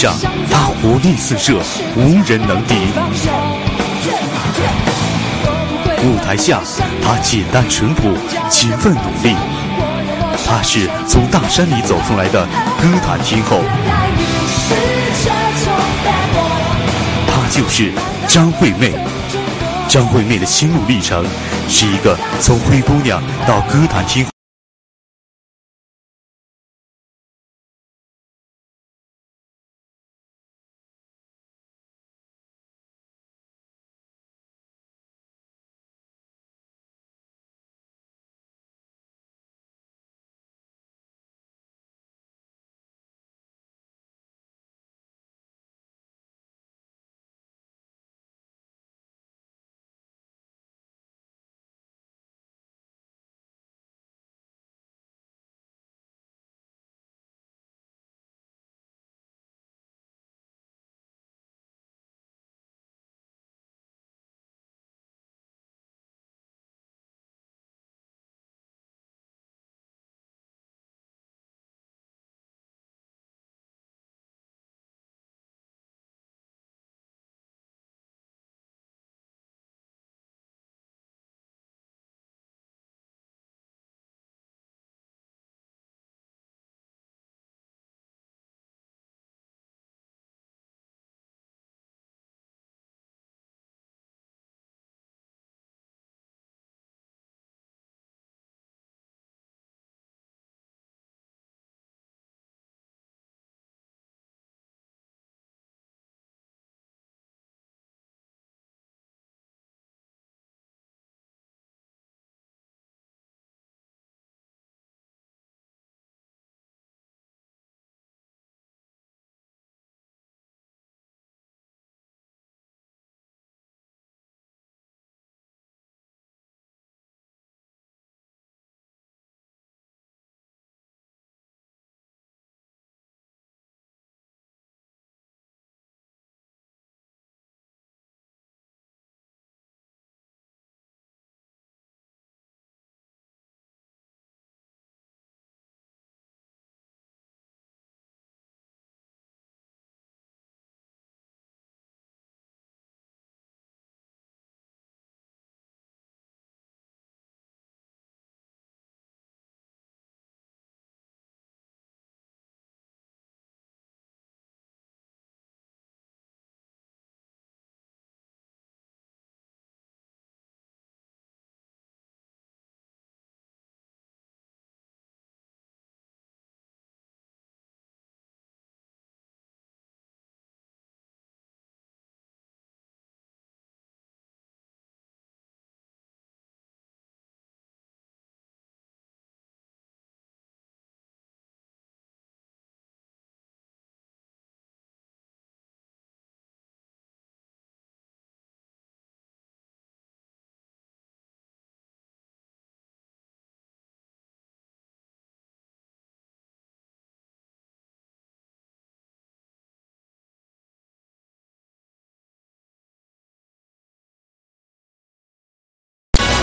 上，他活力四射，无人能敌；舞台下，他简单淳朴，勤奋努力。他是从大山里走出来的歌坛天后，她就是张惠妹。张惠妹的心路历程，是一个从灰姑娘到歌坛天后。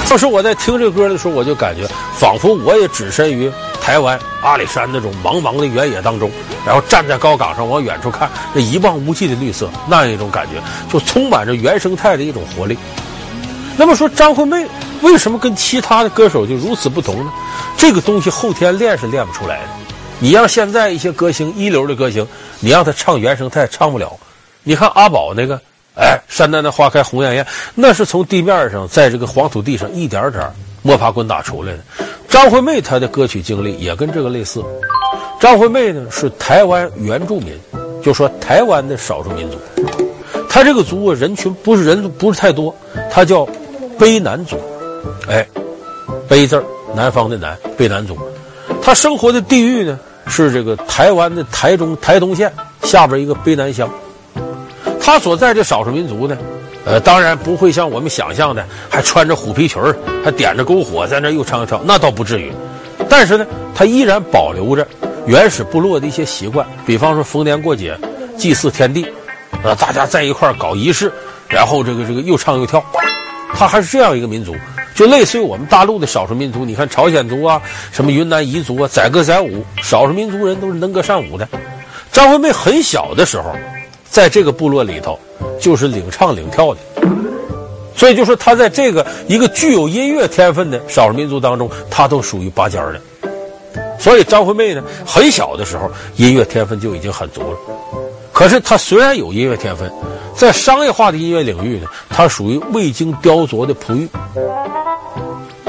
当 时我在听这歌的时候，我就感觉仿佛我也置身于台湾阿里山那种茫茫的原野当中，然后站在高岗上往远处看，那一望无际的绿色，那样一种感觉，就充满着原生态的一种活力。那么说张惠妹为什么跟其他的歌手就如此不同呢？这个东西后天练是练不出来的。你让现在一些歌星，一流的歌星，你让他唱原生态唱不了。你看阿宝那个。哎，山丹丹花开红艳艳，那是从地面上，在这个黄土地上一点点摸爬滚打出来的。张惠妹她的歌曲经历也跟这个类似。张惠妹呢是台湾原住民，就说台湾的少数民族。她这个族啊，人群不是人不是太多，她叫卑南族。哎，卑字南方的南，卑南族。她生活的地域呢是这个台湾的台中台东县下边一个卑南乡。他所在的少数民族呢，呃，当然不会像我们想象的，还穿着虎皮裙儿，还点着篝火在那又唱又跳，那倒不至于。但是呢，他依然保留着原始部落的一些习惯，比方说逢年过节祭祀天地，呃，大家在一块儿搞仪式，然后这个这个又唱又跳，他还是这样一个民族，就类似于我们大陆的少数民族。你看朝鲜族啊，什么云南彝族啊，载歌载舞，少数民族人都是能歌善舞的。张惠妹很小的时候，在这个部落里头，就是领唱领跳的，所以就说他在这个一个具有音乐天分的少数民族当中，他都属于拔尖的。所以张惠妹呢，很小的时候音乐天分就已经很足了。可是她虽然有音乐天分，在商业化的音乐领域呢，她属于未经雕琢的璞玉，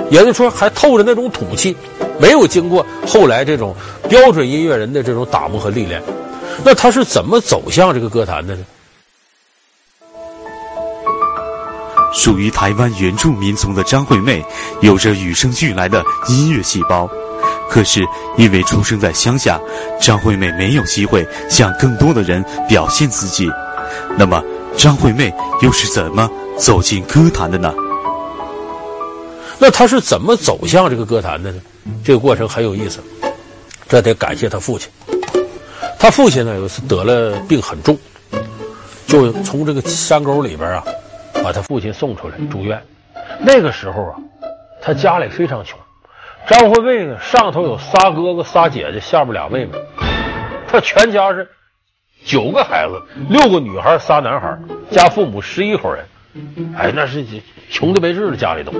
也就是说还透着那种土气，没有经过后来这种标准音乐人的这种打磨和历练。那他是怎么走向这个歌坛的呢？属于台湾原住民族的张惠妹，有着与生俱来的音乐细胞。可是因为出生在乡下，张惠妹没有机会向更多的人表现自己。那么，张惠妹又是怎么走进歌坛的呢？那她是怎么走向这个歌坛的呢？这个过程很有意思，这得感谢她父亲。他父亲呢，有一次得了病很重，就从这个山沟里边啊，把他父亲送出来住院。那个时候啊，他家里非常穷。张惠妹呢，上头有仨哥哥仨姐姐，下边俩妹妹，他全家是九个孩子，六个女孩，仨男孩，家父母十一口人。哎，那是穷的没治了，家里都。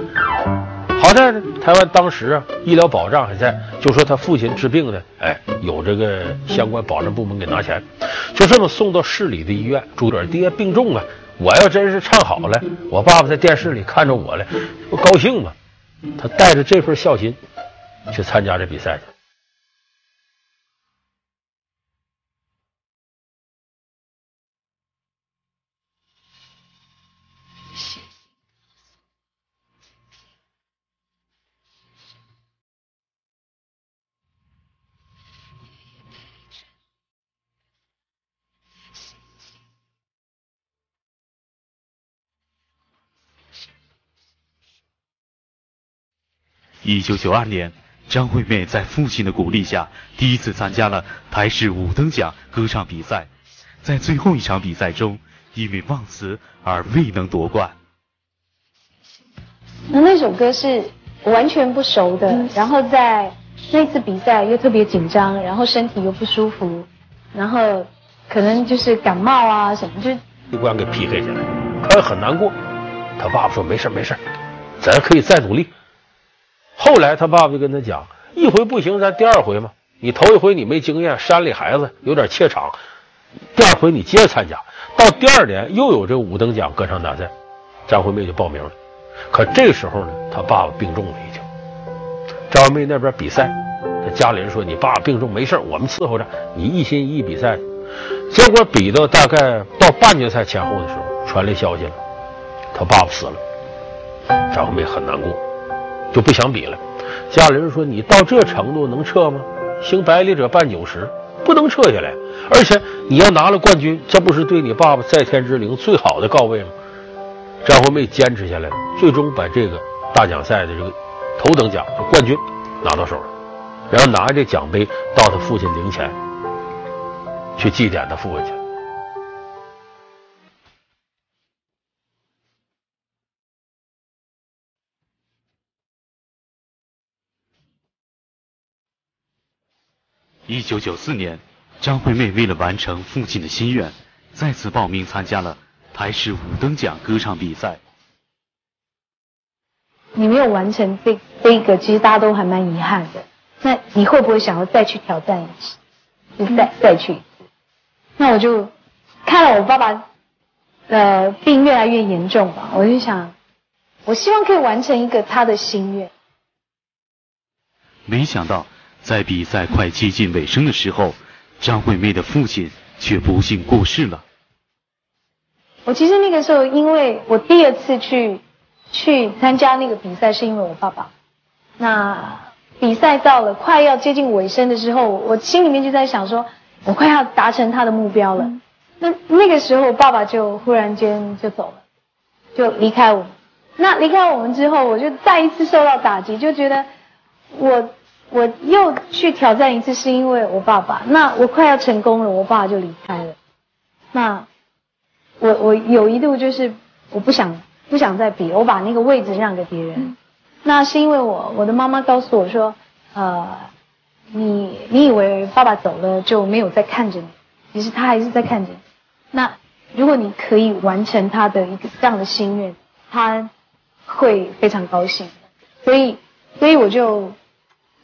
好在呢，台湾当时啊，医疗保障还在，就说他父亲治病呢，哎，有这个相关保障部门给拿钱，就这么送到市里的医院朱点。爹病重了，我要真是唱好了，我爸爸在电视里看着我了，不高兴吗？他带着这份孝心去参加这比赛去。一九九二年，张惠妹在父亲的鼓励下，第一次参加了台式五等奖歌唱比赛，在最后一场比赛中，因为忘词而未能夺冠。那那首歌是完全不熟的，嗯、然后在那次比赛又特别紧张，然后身体又不舒服，然后可能就是感冒啊什么，就一关给 PK 下来，他很难过。他爸爸说：“没事没事，咱可以再努力。”后来他爸爸就跟他讲：“一回不行，咱第二回嘛。你头一回你没经验，山里孩子有点怯场，第二回你接着参加。到第二年又有这五等奖歌唱大赛，张惠妹就报名了。可这时候呢，他爸爸病重了已经。张惠妹那边比赛，他家里人说：‘你爸爸病重没事，我们伺候着，你一心一意比赛。’结果比到大概到半决赛前后的时候，传来消息了，他爸爸死了。张惠妹很难过。”就不想比了，家里人说，你到这程度能撤吗？行百里者半九十，不能撤下来。而且你要拿了冠军，这不是对你爸爸在天之灵最好的告慰吗？张惠妹坚持下来了，最终把这个大奖赛的这个头等奖就冠军拿到手了，然后拿着奖杯到他父亲灵前去祭奠他父亲。一九九四年，张惠妹为了完成父亲的心愿，再次报名参加了台视五等奖歌唱比赛。你没有完成这这一个，其实大家都还蛮遗憾的。那你会不会想要再去挑战一次？就再再去一次？那我就看了我爸爸，的，病越来越严重吧，我就想，我希望可以完成一个他的心愿。没想到。在比赛快接近尾声的时候，张惠妹的父亲却不幸过世了。我其实那个时候，因为我第二次去去参加那个比赛，是因为我爸爸。那比赛到了快要接近尾声的时候，我心里面就在想说，我快要达成他的目标了。那那个时候，爸爸就忽然间就走了，就离开我们。那离开我们之后，我就再一次受到打击，就觉得我。我又去挑战一次，是因为我爸爸。那我快要成功了，我爸爸就离开了。那我我有一度就是我不想不想再比，我把那个位置让给别人。那是因为我我的妈妈告诉我说，呃，你你以为爸爸走了就没有再看着你，其实他还是在看着你。那如果你可以完成他的一个这样的心愿，他会非常高兴。所以，所以我就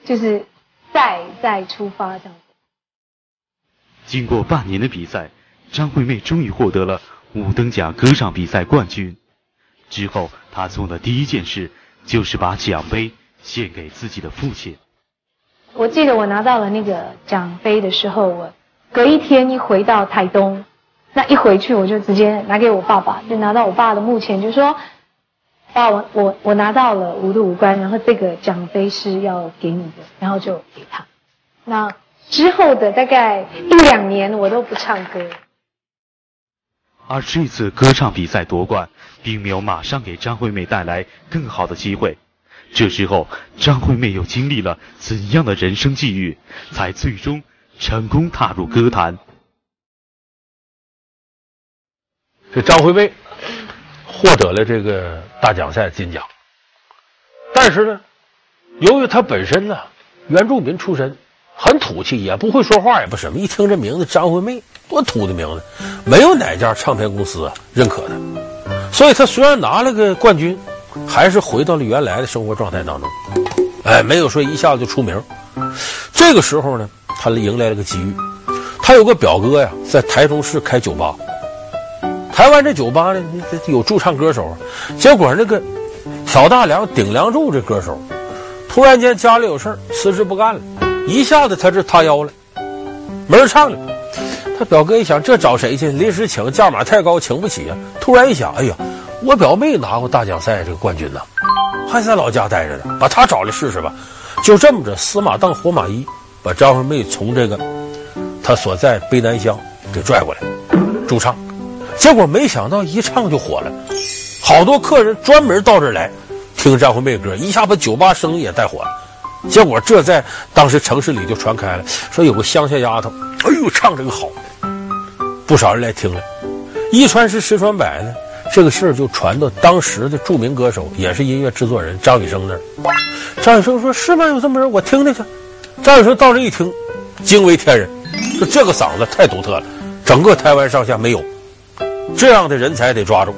就是再再出发这样子。经过半年的比赛，张惠妹终于获得了五等奖歌唱比赛冠军。之后，她做的第一件事就是把奖杯献给自己的父亲。我记得我拿到了那个奖杯的时候，我隔一天一回到台东，那一回去我就直接拿给我爸爸，就拿到我爸的墓前，就说：“爸，我我我拿到了五度五关，然后这个奖杯是要给你的，然后就给他。”那之后的大概一两年，我都不唱歌。而这次歌唱比赛夺冠，并没有马上给张惠妹带来更好的机会。这时候，张惠妹又经历了怎样的人生际遇，才最终成功踏入歌坛？这张惠妹获得了这个大奖赛金奖，但是呢，由于他本身呢原住民出身，很土气，也不会说话，也不什么。一听这名字张惠妹，多土的名字，没有哪家唱片公司认可他，所以他虽然拿了个冠军。还是回到了原来的生活状态当中，哎，没有说一下子就出名。这个时候呢，他迎来了个机遇。他有个表哥呀，在台中市开酒吧。台湾这酒吧呢，这有驻唱歌手。结果那个挑大梁顶梁柱这歌手，突然间家里有事辞职不干了，一下子他这塌腰了，没人唱了。他表哥一想，这找谁去？临时请，价码太高，请不起啊。突然一想，哎呀。我表妹拿过大奖赛这个冠军呢，还在老家待着呢，把她找来试试吧。就这么着，死马当活马医，把张惠妹从这个她所在卑南乡给拽过来驻唱。结果没想到一唱就火了，好多客人专门到这儿来听张惠妹歌，一下把酒吧生意也带火了。结果这在当时城市里就传开了，说有个乡下丫头，哎呦唱这个好，不少人来听了。一传十，十传百呢。这个事儿就传到当时的著名歌手，也是音乐制作人张雨生那儿。张雨生说：“是吗？有这么人？我听听去。”张雨生到这一听，惊为天人，说：“这个嗓子太独特了，整个台湾上下没有这样的人才，得抓住。”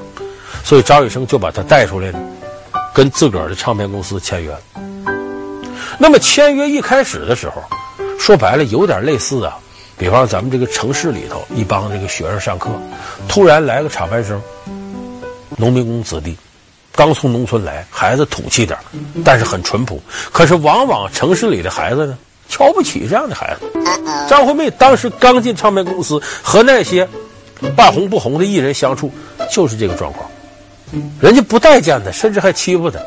所以张雨生就把他带出来了，跟自个儿的唱片公司签约。那么签约一开始的时候，说白了有点类似啊，比方咱们这个城市里头一帮这个学生上课，突然来个插班生。农民工子弟，刚从农村来，孩子土气点但是很淳朴。可是往往城市里的孩子呢，瞧不起这样的孩子。张惠妹当时刚进唱片公司，和那些半红不红的艺人相处，就是这个状况。人家不待见他，甚至还欺负他。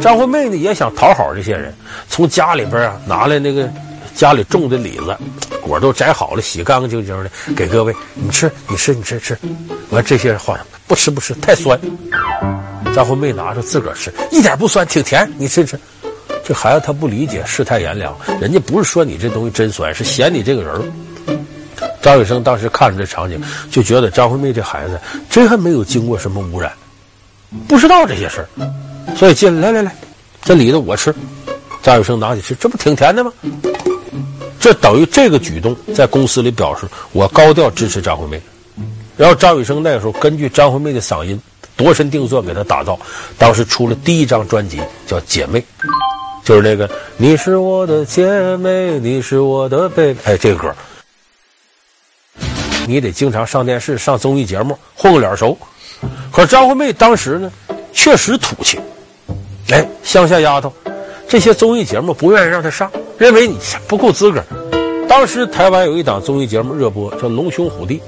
张惠妹呢，也想讨好这些人，从家里边啊拿来那个家里种的李子，果都摘好了，洗干干净净的，给各位你吃，你吃，你吃，吃。完这些人话。不吃不吃，太酸。张惠妹拿着自个儿吃，一点不酸，挺甜。你吃吃。这孩子他不理解世态炎凉，人家不是说你这东西真酸，是嫌你这个人。张雨生当时看着这场景，就觉得张惠妹这孩子真还没有经过什么污染，不知道这些事儿。所以进来，来来来，这里头我吃。张雨生拿起吃，这不挺甜的吗？这等于这个举动在公司里表示我高调支持张惠妹。然后张雨生那个时候根据张惠妹的嗓音度身定做给她打造，当时出了第一张专辑叫《姐妹》，就是那个你是我的姐妹，你是我的 baby，哎，这个歌，你得经常上电视、上综艺节目混个脸熟。可张惠妹当时呢，确实土气，哎，乡下丫头，这些综艺节目不愿意让她上，认为你不够资格。当时台湾有一档综艺节目热播，叫《龙兄虎弟》。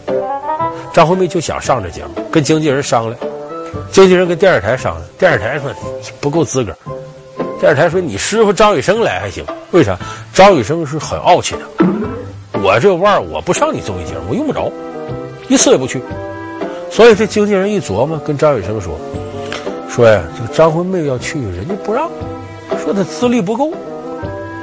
张惠妹就想上这节目，跟经纪人商量，经纪人跟电视台商量，电视台说不够资格，电视台说你师傅张雨生来还行，为啥？张雨生是很傲气的，我这腕儿我不上你综艺节目，我用不着，一次也不去。所以这经纪人一琢磨，跟张雨生说，说呀，这个张惠妹要去，人家不让，说她资历不够，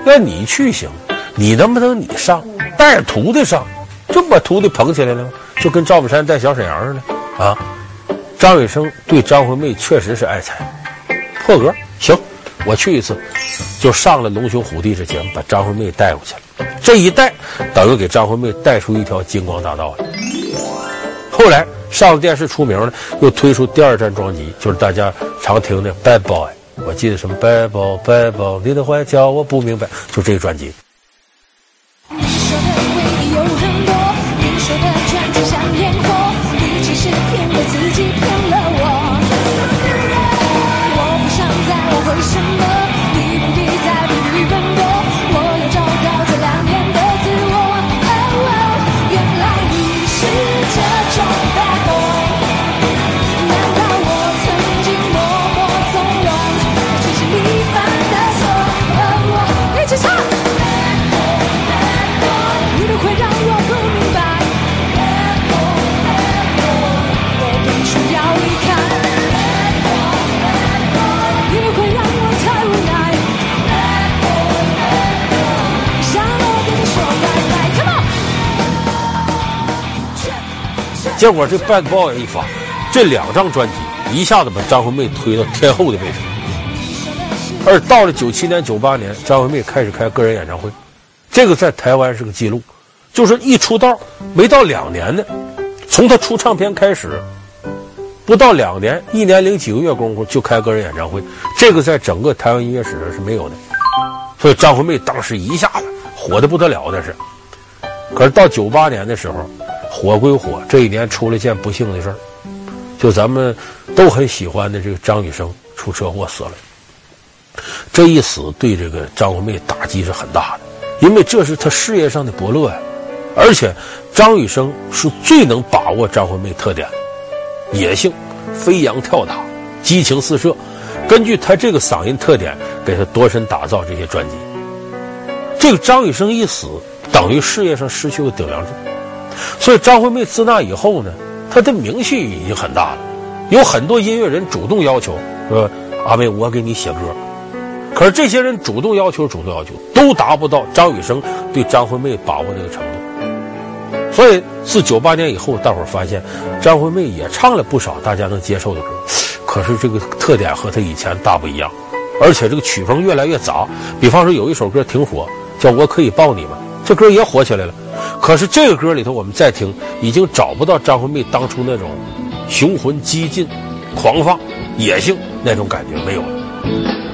要你去行，你能不能你上，带着徒弟上，这不把徒弟捧起来了吗？就跟赵本山带小沈阳似的，啊！张雨生对张惠妹确实是爱才，破格行，我去一次，就上了《龙兄虎弟》这节目，把张惠妹带过去了。这一带等于给张惠妹带出一条金光大道来。后来上了电视出名了，又推出第二张专辑，就是大家常听的《Bad Boy》。我记得什么 Bad Boy Bad Boy，你的坏叫我不明白，就这个专辑。结果这 Bad Boy 一发，这两张专辑一下子把张惠妹推到天后的位置。而到了九七年、九八年，张惠妹开始开个人演唱会，这个在台湾是个记录，就是一出道没到两年呢，从她出唱片开始，不到两年，一年零几个月功夫就开个人演唱会，这个在整个台湾音乐史上是没有的。所以张惠妹当时一下子火的不得了，那是。可是到九八年的时候。火归火，这一年出了件不幸的事儿，就咱们都很喜欢的这个张雨生出车祸死了。这一死对这个张惠妹打击是很大的，因为这是她事业上的伯乐呀。而且张雨生是最能把握张惠妹特点，野性、飞扬跳达、激情四射，根据他这个嗓音特点，给他多身打造这些专辑。这个张雨生一死，等于事业上失去了顶梁柱。所以张惠妹自那以后呢，她的名气已经很大了，有很多音乐人主动要求说：“阿妹，我给你写歌。”可是这些人主动要求、主动要求，都达不到张雨生对张惠妹把握那个程度。所以自九八年以后，大伙儿发现张惠妹也唱了不少大家能接受的歌，可是这个特点和她以前大不一样，而且这个曲风越来越杂。比方说有一首歌挺火，叫《我可以抱你吗》，这歌也火起来了。可是这个歌里头，我们再听，已经找不到张惠妹当初那种雄浑、激进、狂放、野性那种感觉，没有了。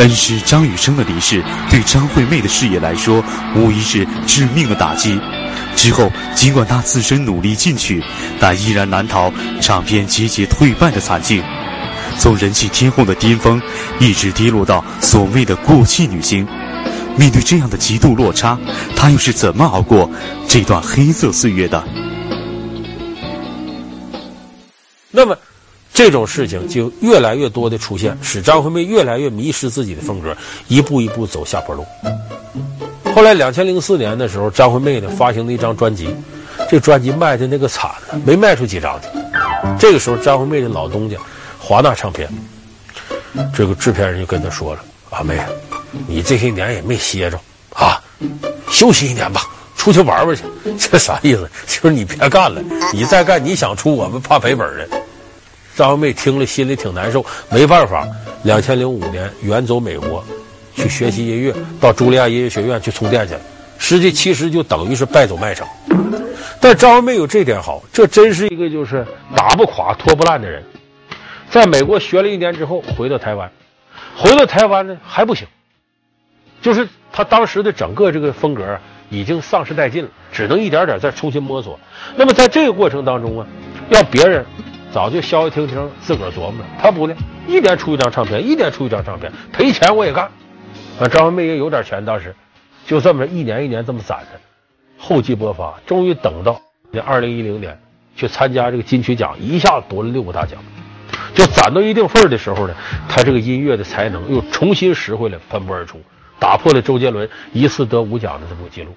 恩师张雨生的离世，对张惠妹的事业来说，无疑是致命的打击。之后，尽管她自身努力进取，但依然难逃唱片节节退败的惨境。从人气天后的巅峰，一直跌落到所谓的过气女星。面对这样的极度落差，她又是怎么熬过这段黑色岁月的？那么。这种事情就越来越多的出现，使张惠妹越来越迷失自己的风格，一步一步走下坡路。后来，两千零四年的时候，张惠妹呢发行了一张专辑，这专辑卖的那个惨，没卖出几张去。这个时候，张惠妹的老东家华纳唱片，这个制片人就跟她说了：“阿妹，你这些年也没歇着啊，休息一年吧，出去玩玩去。”这啥意思？就是你别干了，你再干，你想出我们怕赔本的。张惠妹听了心里挺难受，没办法，两千零五年远走美国，去学习音乐，到茱莉亚音乐学院去充电去了。实际其实就等于是败走麦城。但张惠妹有这点好，这真是一个就是打不垮、拖不烂的人。在美国学了一年之后，回到台湾，回到台湾呢还不行，就是他当时的整个这个风格，已经丧失殆尽了，只能一点点再重新摸索。那么在这个过程当中啊，要别人早就消消停停自个儿琢磨了，他不呢，一年出一张唱片，一年出一张唱片，赔钱我也干。啊，张惠妹也有点钱，当时就这么一年一年这么攒着。厚积薄发，终于等到那二零一零年去参加这个金曲奖，一下子夺了六个大奖，就攒到一定份儿的时候呢，他这个音乐的才能又重新拾回来，喷薄而出，打破了周杰伦一次得五奖的这么个记录。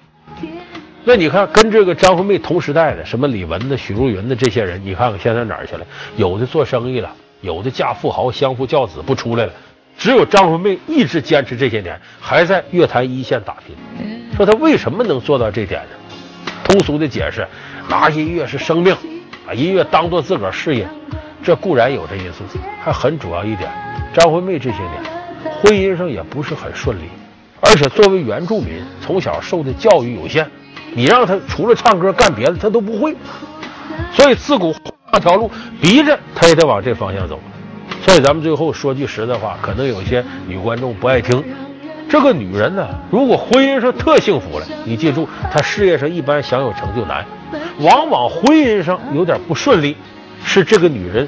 那你看，跟这个张惠妹同时代的，什么李玟的、许茹芸的这些人，你看看现在哪儿去了？有的做生意了，有的嫁富豪、相夫教子不出来了，只有张惠妹一直坚持这些年，还在乐坛一线打拼。说她为什么能做到这点呢？通俗的解释，拿音乐是生命，把音乐当做自个儿事业，这固然有这因素，还很主要一点，张惠妹这些年婚姻上也不是很顺利，而且作为原住民，从小受的教育有限，你让他除了唱歌干别的他都不会，所以自古那条路逼着他也得往这方向走。所以咱们最后说句实在话，可能有些女观众不爱听。这个女人呢，如果婚姻上特幸福了，你记住，她事业上一般想有成就难。往往婚姻上有点不顺利，是这个女人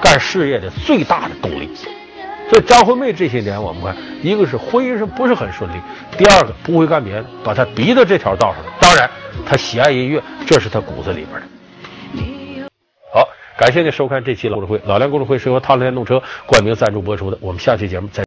干事业的最大的动力。所以张惠妹这些年，我们看，一个是婚姻上不是很顺利，第二个不会干别的，把她逼到这条道上了。当然，她喜爱音乐，这是她骨子里边的。好，感谢您收看这期老故事会。老梁故事会是由踏乐电动车冠名赞助播出的。我们下期节目再。